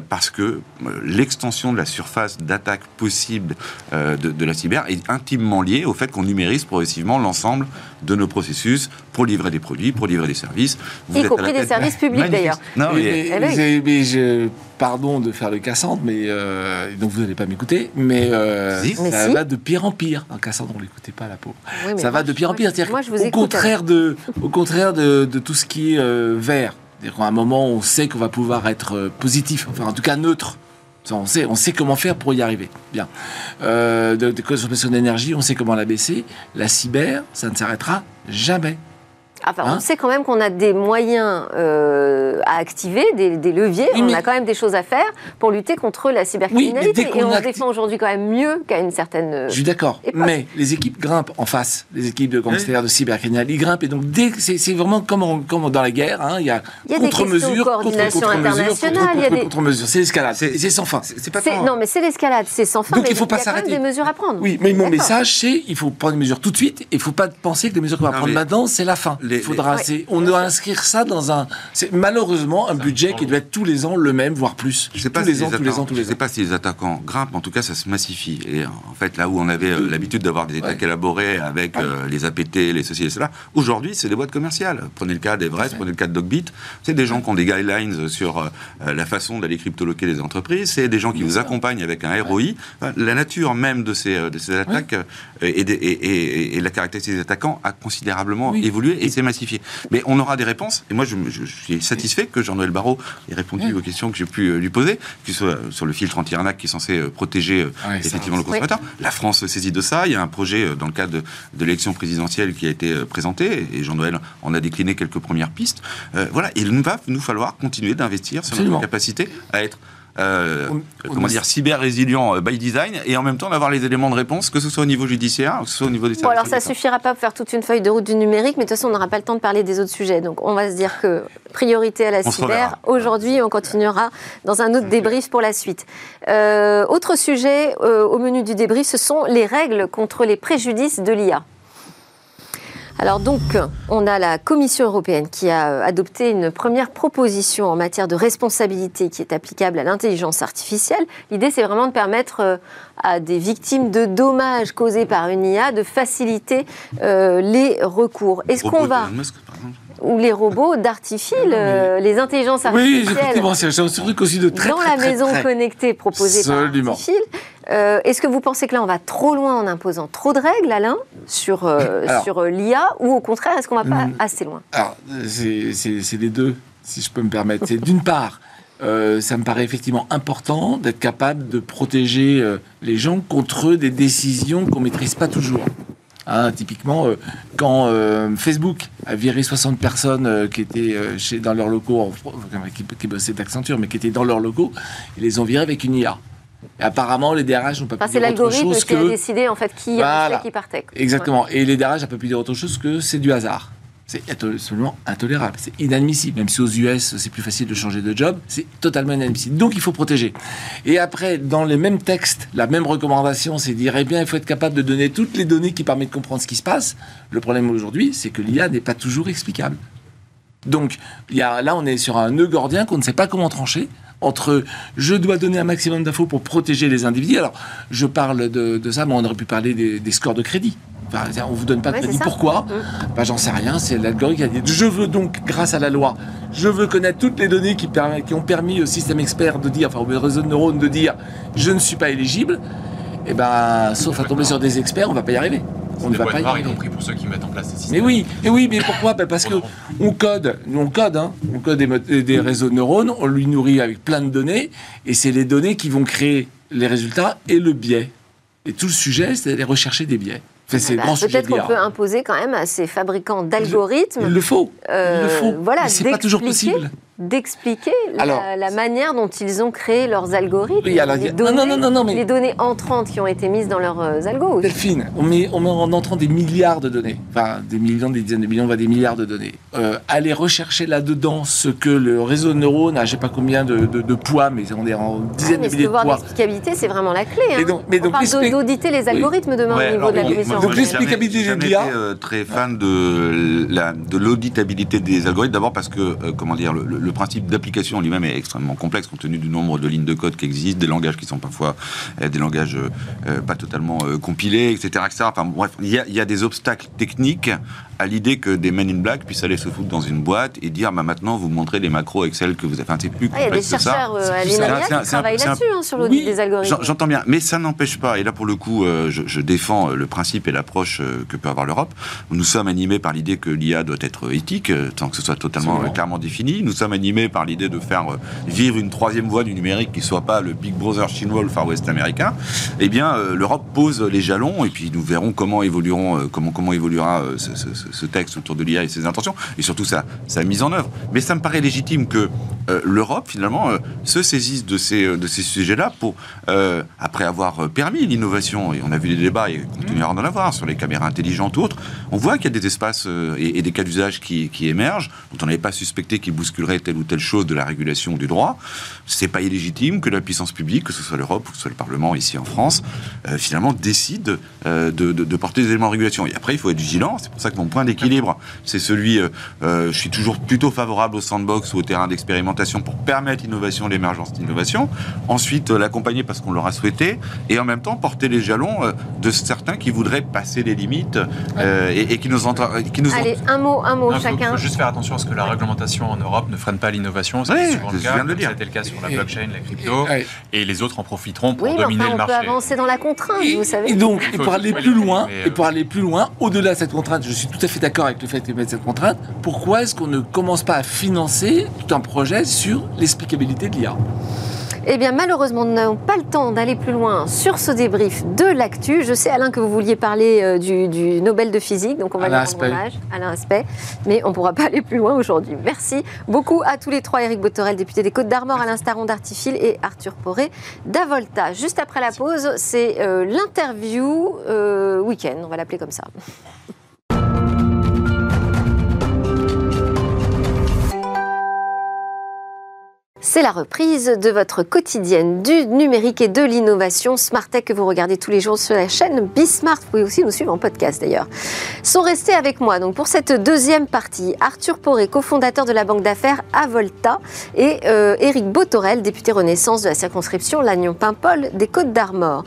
parce que l'extension de la surface d'attaque possible de, de, la cyber est intimement liée au fait qu'on numérise progressivement l'ensemble de nos processus pour livrer des produits, pour livrer des services. Vous y compris des services publics d'ailleurs. Non, mais, mais, mais, je, pardon de faire le Cassandre, mais euh, donc vous n'allez pas m'écouter, mais, euh, ça va de pire en pire. En Cassandre, on l'écoutait pas la peau. ça va de pire en pire. Moi, je vous au, contraire de, au contraire de, de, tout ce qui est euh, vert. À un moment, on sait qu'on va pouvoir être euh, positif, enfin en tout cas neutre. On sait, on sait comment faire pour y arriver. Bien. Euh, de, de consommation d'énergie, on sait comment la baisser. La cyber, ça ne s'arrêtera jamais. Enfin, on hein sait quand même qu'on a des moyens euh, à activer, des, leviers. on a quand même des choses à faire pour lutter contre la cybercriminalité. et on se défend aujourd'hui quand même mieux qu'à une certaine. Euh, Je suis d'accord. Mais les équipes grimpent en face. Les équipes de gangsters, de cybercriminalité, ils grimpent. Et donc, c'est vraiment comme, comme, dans la guerre. Hein, il y a, contre-mesures, contre-mesures, contre-mesures. C'est l'escalade. C'est sans fin. C'est pas Non, mais c'est l'escalade. C'est sans fin. Donc, mais il faut pas s'arrêter. Il y a quand même des mesures à prendre. Oui, mais mon message, c'est il faut prendre des mesures tout de suite. Il ne faut pas penser que les mesures qu'on va prendre maintenant, c'est la fin faudra, on doit inscrire ça dans un. C'est malheureusement un budget qui doit être tous les ans le même, voire plus. Je sais pas tous, les, ans, tous les ans, tous les ans. Je sais pas si les attaquants grimpent, en tout cas, ça se massifie. Et en fait, là où on avait euh, l'habitude d'avoir des attaques élaborées avec euh, les APT, les ceci et cela, aujourd'hui, c'est des boîtes commerciales. Prenez le cas d'Everest, prenez le cas de Dogbit. C'est des gens qui ont des guidelines sur euh, la façon d'aller cryptoloquer les entreprises. C'est des gens qui vous accompagnent avec un ROI. La nature même de ces, de ces attaques et, la caractéristique des attaquants a considérablement évolué et s'est massifié. Mais on aura des réponses. Et moi, je, suis satisfait que Jean-Noël Barrot ait répondu aux questions que j'ai pu euh, lui poser, que ce soit sur le filtre anti-arnaque qui est censé euh, protéger euh, effectivement le consommateur. La France se saisit de ça. Il y a un projet dans le cadre de, l'élection présidentielle qui a été présenté et Jean-Noël en a décliné quelques premières pistes. voilà, il va nous falloir continuer d'investir sur notre capacité à être euh, comment dire, cyber résilient euh, by design, et en même temps d'avoir les éléments de réponse, que ce soit au niveau judiciaire, que ce soit au niveau des services. Bon, alors ça suffira pas pour faire toute une feuille de route du numérique, mais de toute façon, on n'aura pas le temps de parler des autres sujets. Donc, on va se dire que priorité à la cyber. Aujourd'hui, on continuera dans un autre débrief pour la suite. Euh, autre sujet au menu du débrief, ce sont les règles contre les préjudices de l'IA. Alors donc, on a la Commission européenne qui a adopté une première proposition en matière de responsabilité qui est applicable à l'intelligence artificielle. L'idée, c'est vraiment de permettre euh, à des victimes de dommages causés par une IA de faciliter euh, les recours. Est-ce qu'on va ou les robots d'artifil, euh, les intelligences artificielles. Oui, effectivement, c'est un truc aussi de très Dans la maison connectée proposée par Artifil. Euh, est-ce que vous pensez que là, on va trop loin en imposant trop de règles, Alain, sur, euh, sur l'IA, ou au contraire, est-ce qu'on va pas hmm. assez loin? Alors, c'est les deux, si je peux me permettre. C'est d'une part, ça me paraît effectivement important d'être capable de protéger les gens contre des décisions qu'on maîtrise pas toujours. Hein, typiquement, euh, quand euh, Facebook a viré 60 personnes euh, qui étaient chez, dans leurs locaux, qui, qui bossaient d'Accenture, mais qui étaient dans leurs locaux, ils les ont virés avec une IA. Apparemment, les DRH n'ont pas pu dire autre chose que... C'est l'algorithme qui a décidé en fait qui, qui partait. Exactement. Et les DRH n'ont pas pu dire autre chose que c'est du hasard. C'est absolument intolérable, c'est inadmissible. Même si aux US c'est plus facile de changer de job, c'est totalement inadmissible. Donc il faut protéger. Et après, dans les mêmes textes, la même recommandation, c'est dire eh bien, il faut être capable de donner toutes les données qui permettent de comprendre ce qui se passe. Le problème aujourd'hui, c'est que l'IA n'est pas toujours explicable. Donc y a, là, on est sur un nœud gordien qu'on ne sait pas comment trancher entre je dois donner un maximum d'infos pour protéger les individus. Alors, je parle de, ça, mais on aurait pu parler des scores de crédit. Enfin, on vous donne pas de crédit. Pourquoi mm. bah, J'en sais rien. C'est l'algorithme qui a dit je veux donc, grâce à la loi, je veux connaître toutes les données qui, qui ont permis au système expert de dire, enfin au réseau de neurones de dire je ne suis pas éligible. Et eh ben, sauf à tomber sur des experts, on va pas y arriver. On ne va pas y arriver. y compris pour ceux qui mettent en place ces systèmes. Mais oui, et oui, mais pourquoi Parce que on code, on code, hein, on code des, des réseaux de neurones, on lui nourrit avec plein de données, et c'est les données qui vont créer les résultats et le biais. Et tout le sujet, c'est d'aller rechercher des biais. Bah, peut-être qu'on peut imposer quand même à ces fabricants d'algorithmes. Il le faut. il le faut. Voilà, c'est pas toujours possible d'expliquer la, manière dont ils ont créé leurs algorithmes, les, données, non, non, non, mais... les données entrantes qui ont été mises dans leurs euh, algos. Delphine, on met, on met en entrant des milliards de données, enfin des millions, des dizaines de millions, on va des milliards de données. Euh, aller rechercher là-dedans ce que le réseau de neurones a, je sais pas combien de, de, poids, mais on est en dizaines ah, de milliers de poids. L'explicabilité, c'est vraiment la clé. Hein. donc, mais on parle d'auditer les algorithmes demain au niveau de la commission. Donc l'explicabilité de l'IA. Euh, très fan de l'auditabilité des algorithmes, d'abord parce que, euh, comment dire, le le principe d'application lui-même est extrêmement complexe compte tenu du nombre de lignes de code qui existent, des langages qui sont parfois euh, des langages euh, pas totalement euh, compilés, etc., etc. Enfin bref, il y, a, des obstacles techniques à l'idée que des men in black puissent aller se foutre dans une boîte et dire bah, maintenant vous montrez les macros Excel que vous avez. Enfin, c'est plus Ah, Il y a des complexe que ça. chercheurs euh, à c'est un- l'INRIA qui travaillent un- là-dessus, hein, sur l'audit Oui, des algorithmes. J'en- J'entends bien, mais ça n'empêche pas, et là pour le coup, euh, je, je défends euh, le principe et l'approche euh, que peut avoir l'Europe. Nous sommes animés par l'idée que l'IA doit être éthique, euh, sans que ce soit totalement euh, clairement défini. Nous sommes animés par l'idée de faire euh, vivre une troisième voie du numérique qui soit pas le Big Brother chinois ou le Far West américain. Eh bien, euh, l'Europe pose les jalons, et puis nous verrons comment évolueront, euh, comment comment évoluera ce, texte autour de l'IA et ses intentions, et surtout sa, mise en œuvre. Mais ça me paraît légitime que l'Europe finalement se saisisse de ces de ces sujets-là pour après avoir permis l'innovation et on a vu les débats et on continuera d'en avoir sur les caméras intelligentes ou autres on voit qu'il y a des espaces et, des cas d'usage qui émergent dont on n'avait pas suspecté qu'ils bousculeraient telle ou telle chose de la régulation ou du droit c'est pas illégitime que la puissance publique que ce soit l'Europe ou que ce soit le Parlement ici en France euh, finalement décide euh, de, de- de porter des éléments de régulation et après il faut être vigilant c'est pour ça que mon point d'équilibre c'est celui euh, je suis toujours plutôt favorable au sandbox ou au terrain d'expérimentation pour permettre l'innovation, l'émergence d'innovation. Ensuite, euh, l'accompagner parce qu'on l'aura souhaité. Et en même temps, porter les jalons euh, de certains qui voudraient passer les limites euh, et, et qui nous, entend- qui nous ont- Allez, un mot, un mot Il faut, chacun. faut juste faire attention à ce que la réglementation en Europe ne freine pas l'innovation. C'est Oui, souvent le cas. C'était le cas sur la Et- blockchain, la crypto, et les autres en profiteront pour dominer enfin, le on peut marché. avancer dans la contrainte, Et, vous savez. et donc, pour aller plus loin, et euh, pour aller plus loin, au-delà de cette contrainte, je suis tout à fait d'accord avec le fait de mettre cette contrainte. Pourquoi est-ce qu'on ne commence pas à financer tout un projet sur l'explicabilité de l'IA Eh bien, malheureusement, nous n'avons pas le temps d'aller plus loin sur ce débrief de l'actu. Je sais, Alain, que vous vouliez parler euh, du, du Nobel de physique, donc on va Alain lui rendre hommage. Alain Aspect. Mais on ne pourra pas aller plus loin aujourd'hui. Merci beaucoup à tous les trois. Éric Botorel, député des Côtes d'Armor, Alain Staron d'Artifil et Arthur Poré d'Avolta. Juste après la pause, c'est euh, l'interview euh, week-end, on va l'appeler comme ça. (laughs) C'est la reprise de votre quotidienne du numérique et de l'innovation Smartech que vous regardez tous les jours sur la chaîne Bismart. Vous pouvez aussi nous suivre en podcast d'ailleurs. Sont restés avec moi donc pour cette deuxième partie Arthur Poré, cofondateur de la banque d'affaires Avolta, et euh, Éric Botorel, député Renaissance de la circonscription Lannion-Paimpol des Côtes d'Armor.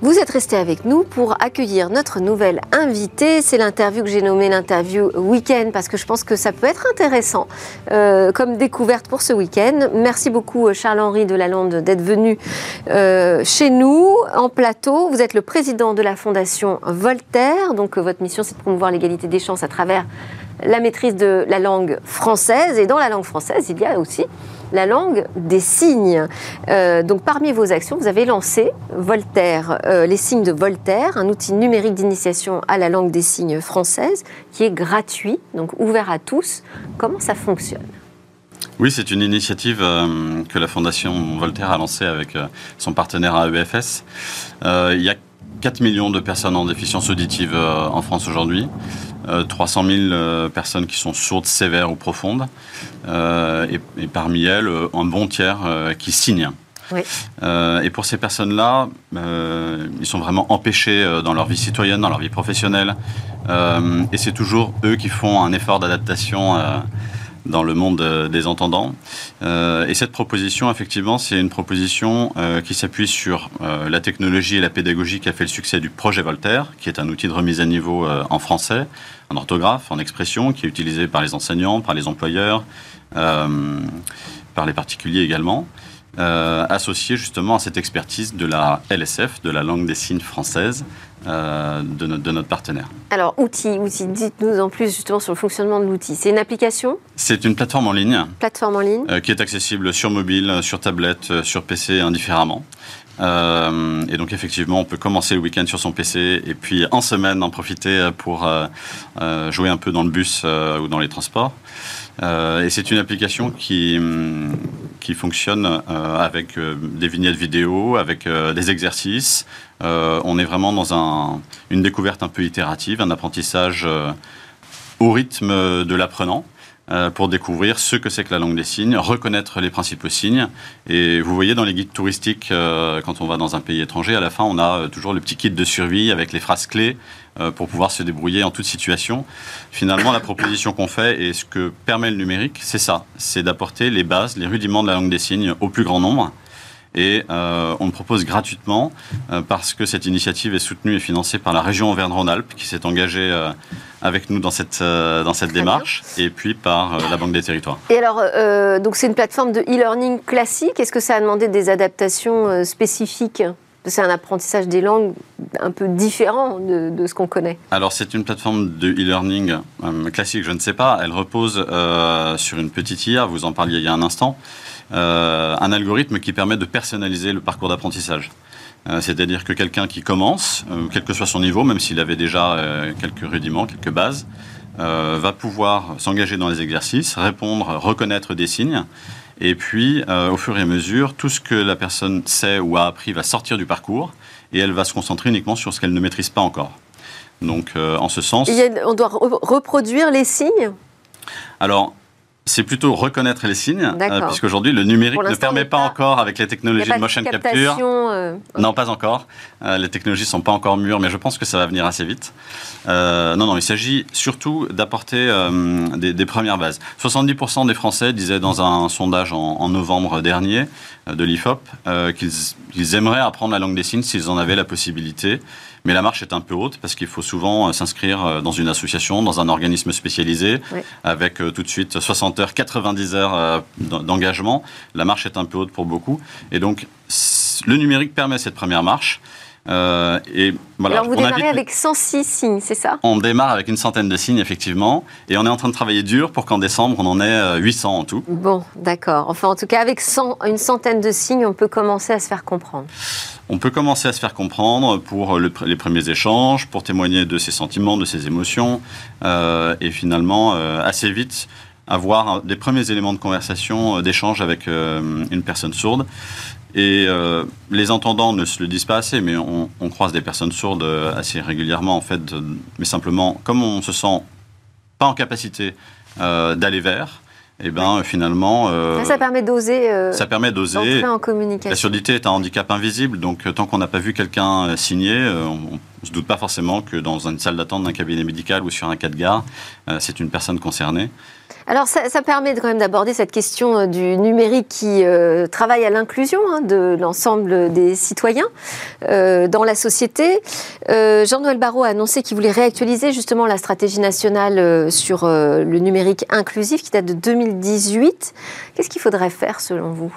Vous êtes restés avec nous pour accueillir notre nouvelle invitée. C'est l'interview que j'ai nommée l'interview week-end parce que je pense que ça peut être intéressant euh, comme découverte pour ce week-end. Merci beaucoup euh, Charles-Henri de Lalande d'être venu euh, chez nous en plateau. Vous êtes le président de la Fondation Voltaire. Donc euh, votre mission c'est de promouvoir l'égalité des chances à travers la maîtrise de la langue française. Et dans la langue française, il y a aussi la langue des signes. Euh, donc parmi vos actions, vous avez lancé Voltaire, euh, les signes de Voltaire, un outil numérique d'initiation à la langue des signes française qui est gratuit, donc ouvert à tous. Comment ça fonctionne? Oui, c'est une initiative euh, que la Fondation Voltaire a lancée avec son partenaire AEFS. Il y 4 millions de personnes en déficience auditive euh, en France aujourd'hui. Euh, 300 000 euh, personnes qui sont sourdes sévères ou profondes. Euh, et, et parmi elles, euh, un bon tiers euh, qui signent. Oui. Euh, et pour ces personnes-là, euh, ils sont vraiment empêchés euh, dans leur vie citoyenne, dans leur vie professionnelle. Euh, et c'est toujours eux qui font un effort d'adaptation euh, dans le monde euh, des entendants. Euh, et cette proposition, effectivement, c'est une proposition euh, qui s'appuie sur la technologie et la pédagogie qui a fait le succès du projet Voltaire, qui est un outil de remise à niveau en français, en orthographe, en expression, qui est utilisé par les enseignants, par les employeurs, par les particuliers également. Associé justement à cette expertise de la LSF, de la langue des signes française, euh, de, notre, de notre partenaire. Alors, outil, outil, dites-nous en plus justement sur le fonctionnement de l'outil. C'est une application, C'est une plateforme en ligne plateforme en ligne euh, qui est accessible sur mobile, sur tablette, euh, sur PC indifféremment. Euh, et donc effectivement, on peut commencer le week-end sur son PC et puis en semaine en profiter pour euh, euh, jouer un peu dans le bus euh, ou dans les transports. Euh, et c'est une application qui, hum, qui fonctionne euh, avec euh, des vignettes vidéo, avec euh, des exercices. Euh, on est vraiment dans un, une découverte un peu itérative, un apprentissage euh, au rythme de l'apprenant euh, pour découvrir ce que c'est que la langue des signes, reconnaître les principaux signes. Et vous voyez dans les guides touristiques, euh, quand on va dans un pays étranger, à la fin, on a euh, toujours le petit kit de survie avec les phrases clés euh, pour pouvoir se débrouiller en toute situation. Finalement, la proposition qu'on fait et ce que permet le numérique, c'est ça, c'est d'apporter les bases, les rudiments de la langue des signes au plus grand nombre. Et euh, on le propose gratuitement euh, parce que cette initiative est soutenue et financée par la région Auvergne-Rhône-Alpes qui s'est engagée euh, avec nous dans cette, dans cette Très démarche et puis par la Banque des Territoires. Et alors, donc c'est une plateforme de e-learning classique. Est-ce que ça a demandé des adaptations spécifiques? C'est un apprentissage des langues un peu différent de, de ce qu'on connaît. Alors c'est une plateforme de e-learning classique, je ne sais pas. Elle repose sur une petite IA, vous en parliez il y a un instant, euh, un algorithme qui permet de personnaliser le parcours d'apprentissage. Euh, C'est-à-dire que quelqu'un qui commence, euh, quel que soit son niveau, même s'il avait déjà quelques rudiments, quelques bases, va pouvoir s'engager dans les exercices, répondre, reconnaître des signes. Et puis, au fur et à mesure, tout ce que la personne sait ou a appris va sortir du parcours et elle va se concentrer uniquement sur ce qu'elle ne maîtrise pas encore. Donc, en ce sens, on doit re- reproduire les signes? Alors c'est plutôt reconnaître les signes, euh, puisqu'aujourd'hui le numérique ne permet pas pas- encore avec les technologies de motion capture. euh, Non, pas encore. Euh, les technologies sont pas encore mûres, mais je pense que ça va venir assez vite. Euh, non, non, il s'agit surtout d'apporter euh, des, des premières bases. 70% des Français disaient dans un sondage en, en novembre dernier de l'IFOP qu'ils qu'ils aimeraient apprendre la langue des signes s'ils en avaient la possibilité. Mais la marche est un peu haute parce qu'il faut souvent euh, s'inscrire euh, dans une association, dans un organisme spécialisé, Oui. avec euh, tout de suite 60 heures, 90 heures d'en- d'engagement. La marche est un peu haute pour beaucoup. Et donc, le numérique permet cette première marche. Euh, et voilà, Alors vous on démarrez invite- avec 106 signes, c'est ça? On démarre avec une centaine de signes, effectivement, et on est en train de travailler dur pour qu'en décembre, on en ait euh, 800 en tout. Bon, d'accord. Enfin, en tout cas, avec 100 une centaine de signes, on peut commencer à se faire comprendre. On peut commencer à se faire comprendre pour le les premiers échanges, pour témoigner de ses sentiments, de ses émotions, euh, et finalement, euh, assez vite, avoir des premiers éléments de conversation, euh, d'échange avec euh, une personne sourde. Et euh, les entendants ne se le disent pas assez, mais on, on croise des personnes sourdes euh, assez régulièrement, en fait, mais simplement, comme on se sent pas en capacité euh, d'aller vers, et ben finalement, euh, Ça, ça permet d'oser euh, ça permet d'oser. en La communication. surdité est un handicap invisible, donc tant qu'on n'a pas vu quelqu'un signer, on ne se doute pas forcément que dans une salle d'attente d'un cabinet médical ou sur un cas de gare, c'est une personne concernée. Alors, ça, permet quand même d'aborder cette question euh, du numérique qui euh, travaille à l'inclusion hein, de l'ensemble des citoyens euh, dans la société. Jean-Noël Barrot a annoncé qu'il voulait réactualiser justement la stratégie nationale sur le numérique inclusif qui date de 2018. Qu'est-ce qu'il faudrait faire selon vous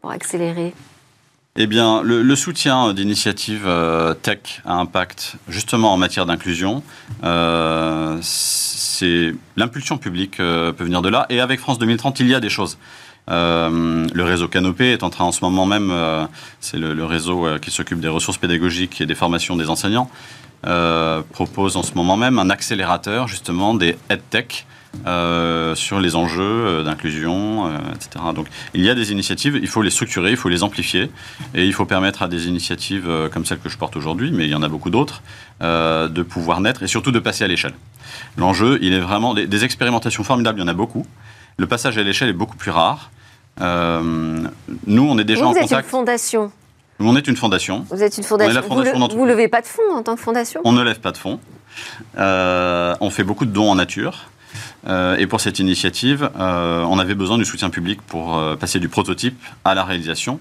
pour accélérer? Eh bien, le, soutien d'initiatives euh, tech à impact, justement en matière d'inclusion, euh, l'impulsion publique euh, peut venir de là. Et avec France 2030, il y a des choses. Euh, le réseau Canopé est en train en ce moment même, euh, c'est le, réseau euh, qui s'occupe des ressources pédagogiques et des formations des enseignants, euh, propose en ce moment même un accélérateur justement des EdTech euh, sur les enjeux euh, d'inclusion, euh, etc. Donc il y a des initiatives, il faut les structurer, il faut les amplifier, et il faut permettre à des initiatives euh, comme celle que je porte aujourd'hui, mais il y en a beaucoup d'autres, de pouvoir naître et surtout de passer à l'échelle. L'enjeu, il est vraiment des, des expérimentations formidables, il y en a beaucoup. Le passage à l'échelle est beaucoup plus rare. Nous, on est déjà Vous, en êtes une fondation. On est une fondation. Vous êtes une On fondation. est la fondation vous, le- vous levez pas de fonds en tant que fondation? On ne lève pas de fonds. On fait beaucoup de dons en nature. Euh, et pour cette initiative, euh, on avait besoin du soutien public pour euh, passer du prototype à la réalisation.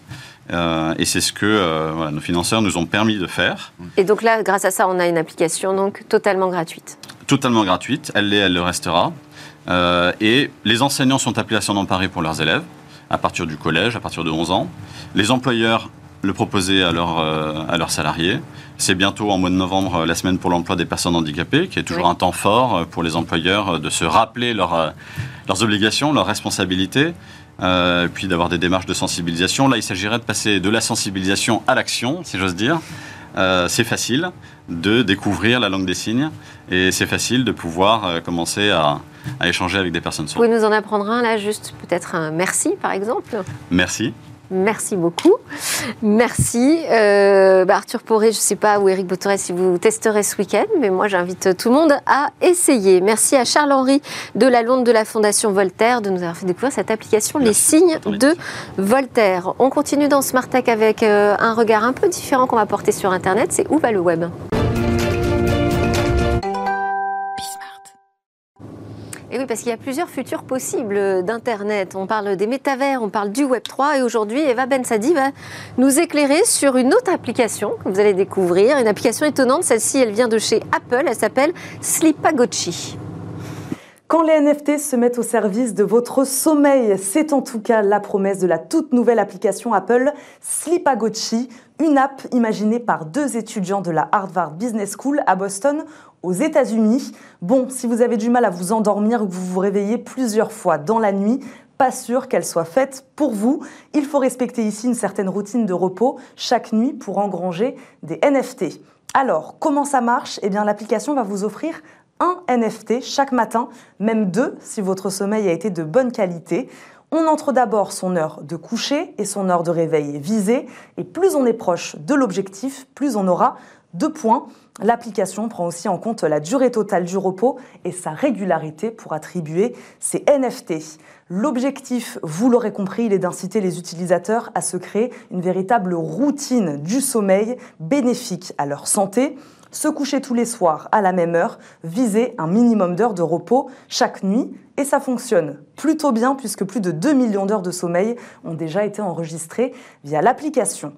Et c'est ce que voilà, nos financeurs nous ont permis de faire, Et donc là, grâce à ça, on a une application donc totalement gratuite. totalement gratuite. Elle l'est, elle le restera. Et les enseignants sont appelés à s'en emparer pour leurs élèves, à partir du collège, à partir de 11 ans. Les employeurs le proposer à, leurs euh, à leurs salariés. C'est bientôt en mois de novembre euh, la semaine pour l'emploi des personnes handicapées, qui est toujours Oui. un temps fort euh, pour les employeurs de se rappeler leurs, leurs obligations, leurs responsabilités, euh, puis d'avoir des démarches de sensibilisation. Là, il s'agirait de passer de la sensibilisation à l'action, si j'ose dire. Euh, c'est facile de découvrir la langue des signes et c'est facile de pouvoir euh, commencer à, à échanger avec des personnes Vous sourdes. pouvez nous en apprendre un là, juste peut-être un merci par exemple Merci. Merci beaucoup. Merci. Euh, bah, Arthur Poré, je ne sais pas, ou Eric Botoret, si vous testerez ce week-end, mais moi j'invite tout le monde à essayer. Merci à Charles-Henri de la Londe de la Fondation Voltaire de nous avoir fait découvrir cette application Les signes de Voltaire. On continue dans Smart Tech avec euh, un regard un peu différent qu'on va porter sur Internet, c'est où va le web? Oui, parce qu'il y a plusieurs futurs possibles d'Internet. On parle des métavers, on parle du Web 3 et aujourd'hui, Eva Bensadi va nous éclairer sur une autre application que vous allez découvrir, une application étonnante. Celle-ci, elle vient de chez Apple, elle s'appelle Slipagotchi. Quand les NFT se mettent au service de votre sommeil, c'est en tout cas la promesse de la toute nouvelle application Apple Slipagotchi, une app imaginée par deux étudiants de la Harvard Business School à Boston aux États-Unis. Bon, si vous avez du mal à vous endormir ou que vous vous réveillez plusieurs fois dans la nuit, pas sûr qu'elle soit faite pour vous. Il faut respecter ici une certaine routine de repos chaque nuit pour engranger des NFT. Alors, comment ça marche? Eh bien, l'application va vous offrir un NFT chaque matin, même deux si votre sommeil a été de bonne qualité. On entre d'abord son heure de coucher et son heure de réveil visée, et plus on est proche de l'objectif, plus on aura de points. L'application prend aussi en compte la durée totale du repos et sa régularité pour attribuer ces NFT. L'objectif, vous l'aurez compris, il est d'inciter les utilisateurs à se créer une véritable routine du sommeil bénéfique à leur santé se coucher tous les soirs à la même heure, viser un minimum d'heures de repos chaque nuit, et ça fonctionne plutôt bien puisque plus de 2 millions d'heures de sommeil ont déjà été enregistrées via l'application.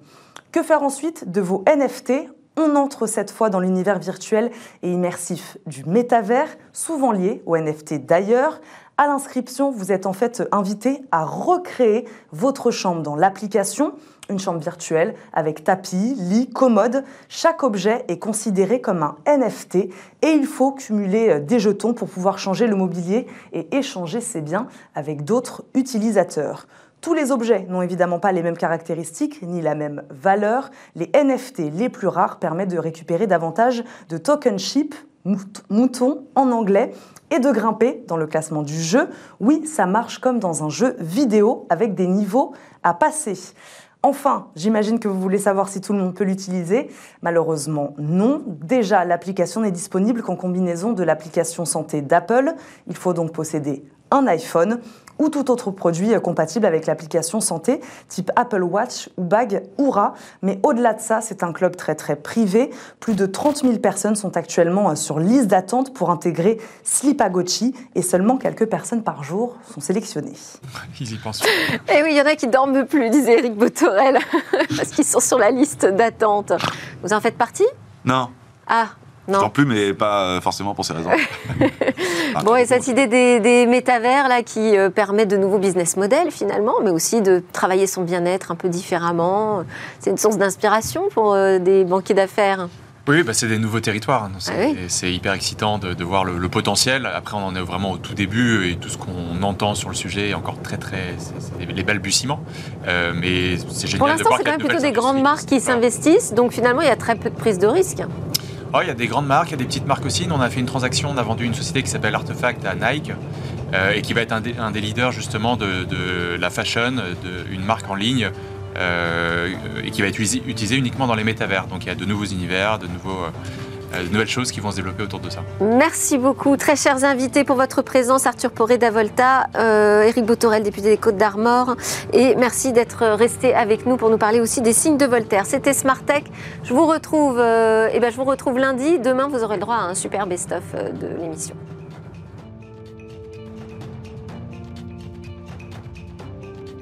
Que faire ensuite de vos NFT on entre cette fois dans l'univers virtuel et immersif du métavers, souvent lié au NFT d'ailleurs, à l'inscription, vous êtes en fait invité à recréer votre chambre dans l'application, une chambre virtuelle avec tapis, lit, commode. Chaque objet est considéré comme un NFT et il faut cumuler euh, des jetons pour pouvoir changer le mobilier et échanger ses biens avec d'autres utilisateurs. Tous les objets n'ont évidemment pas les mêmes caractéristiques ni la même valeur. Les NFT les plus rares permettent de récupérer davantage de tokenship, mouton en anglais, et de grimper dans le classement du jeu. Oui, ça marche comme dans un jeu vidéo avec des niveaux à passer. Enfin, j'imagine que vous voulez savoir si tout le monde peut l'utiliser. Malheureusement, non. Déjà, l'application n'est disponible qu'en combinaison de l'application santé d'Apple. Il faut donc posséder un iPhone ou tout autre produit compatible avec l'application santé type Apple Watch ou Bag Oura. Mais au-delà de ça, c'est un club très très privé. Plus de 30 000 personnes sont actuellement euh, sur liste d'attente pour intégrer Slipagotchi et seulement quelques personnes par jour sont sélectionnées. (laughs) Ils y pensent. Et eh oui, il y en a qui dorment plus, disait Eric Botorel, (laughs) parce qu'ils sont sur la liste d'attente. Vous en faites partie? Non. Ah, non. plus, mais pas euh, forcément pour ces raisons. (laughs) bon, et cette idée des, métavers là, qui euh, permet de nouveaux business models finalement, mais aussi de travailler son bien-être un peu différemment, c'est une source d'inspiration pour euh, des banquiers d'affaires oui, bah c'est des nouveaux territoires. Ah c'est hyper excitant de, voir le, potentiel. Après, on en est vraiment au tout début et tout ce qu'on entend sur le sujet est encore très, très. C'est les balbutiements. mais c'est génial Pour l'instant, c'est quand même plutôt des grandes marques qui s'investissent. Donc finalement, il y a très peu de prise de risque. Oh, il y a des grandes marques, il y a des petites marques aussi. on a fait une transaction, on a vendu une société qui s'appelle Artefact à Nike euh, et qui va être un des, leaders justement de, la fashion, une marque en ligne euh, et qui va être utilisée uniquement dans les métavers. Donc il y a de nouveaux univers, de nouveaux euh, de nouvelles choses qui vont se développer autour de ça. Merci beaucoup, très chers invités, pour votre présence. Arthur Poré d'Avolta, euh, Éric Boutorel, député des Côtes d'Armor. Et merci d'être resté avec nous pour nous parler aussi des signes de Voltaire. C'était Smart Tech. Je vous retrouve, euh, eh ben, je vous retrouve lundi. Demain, vous aurez le droit à un super best-of de l'émission.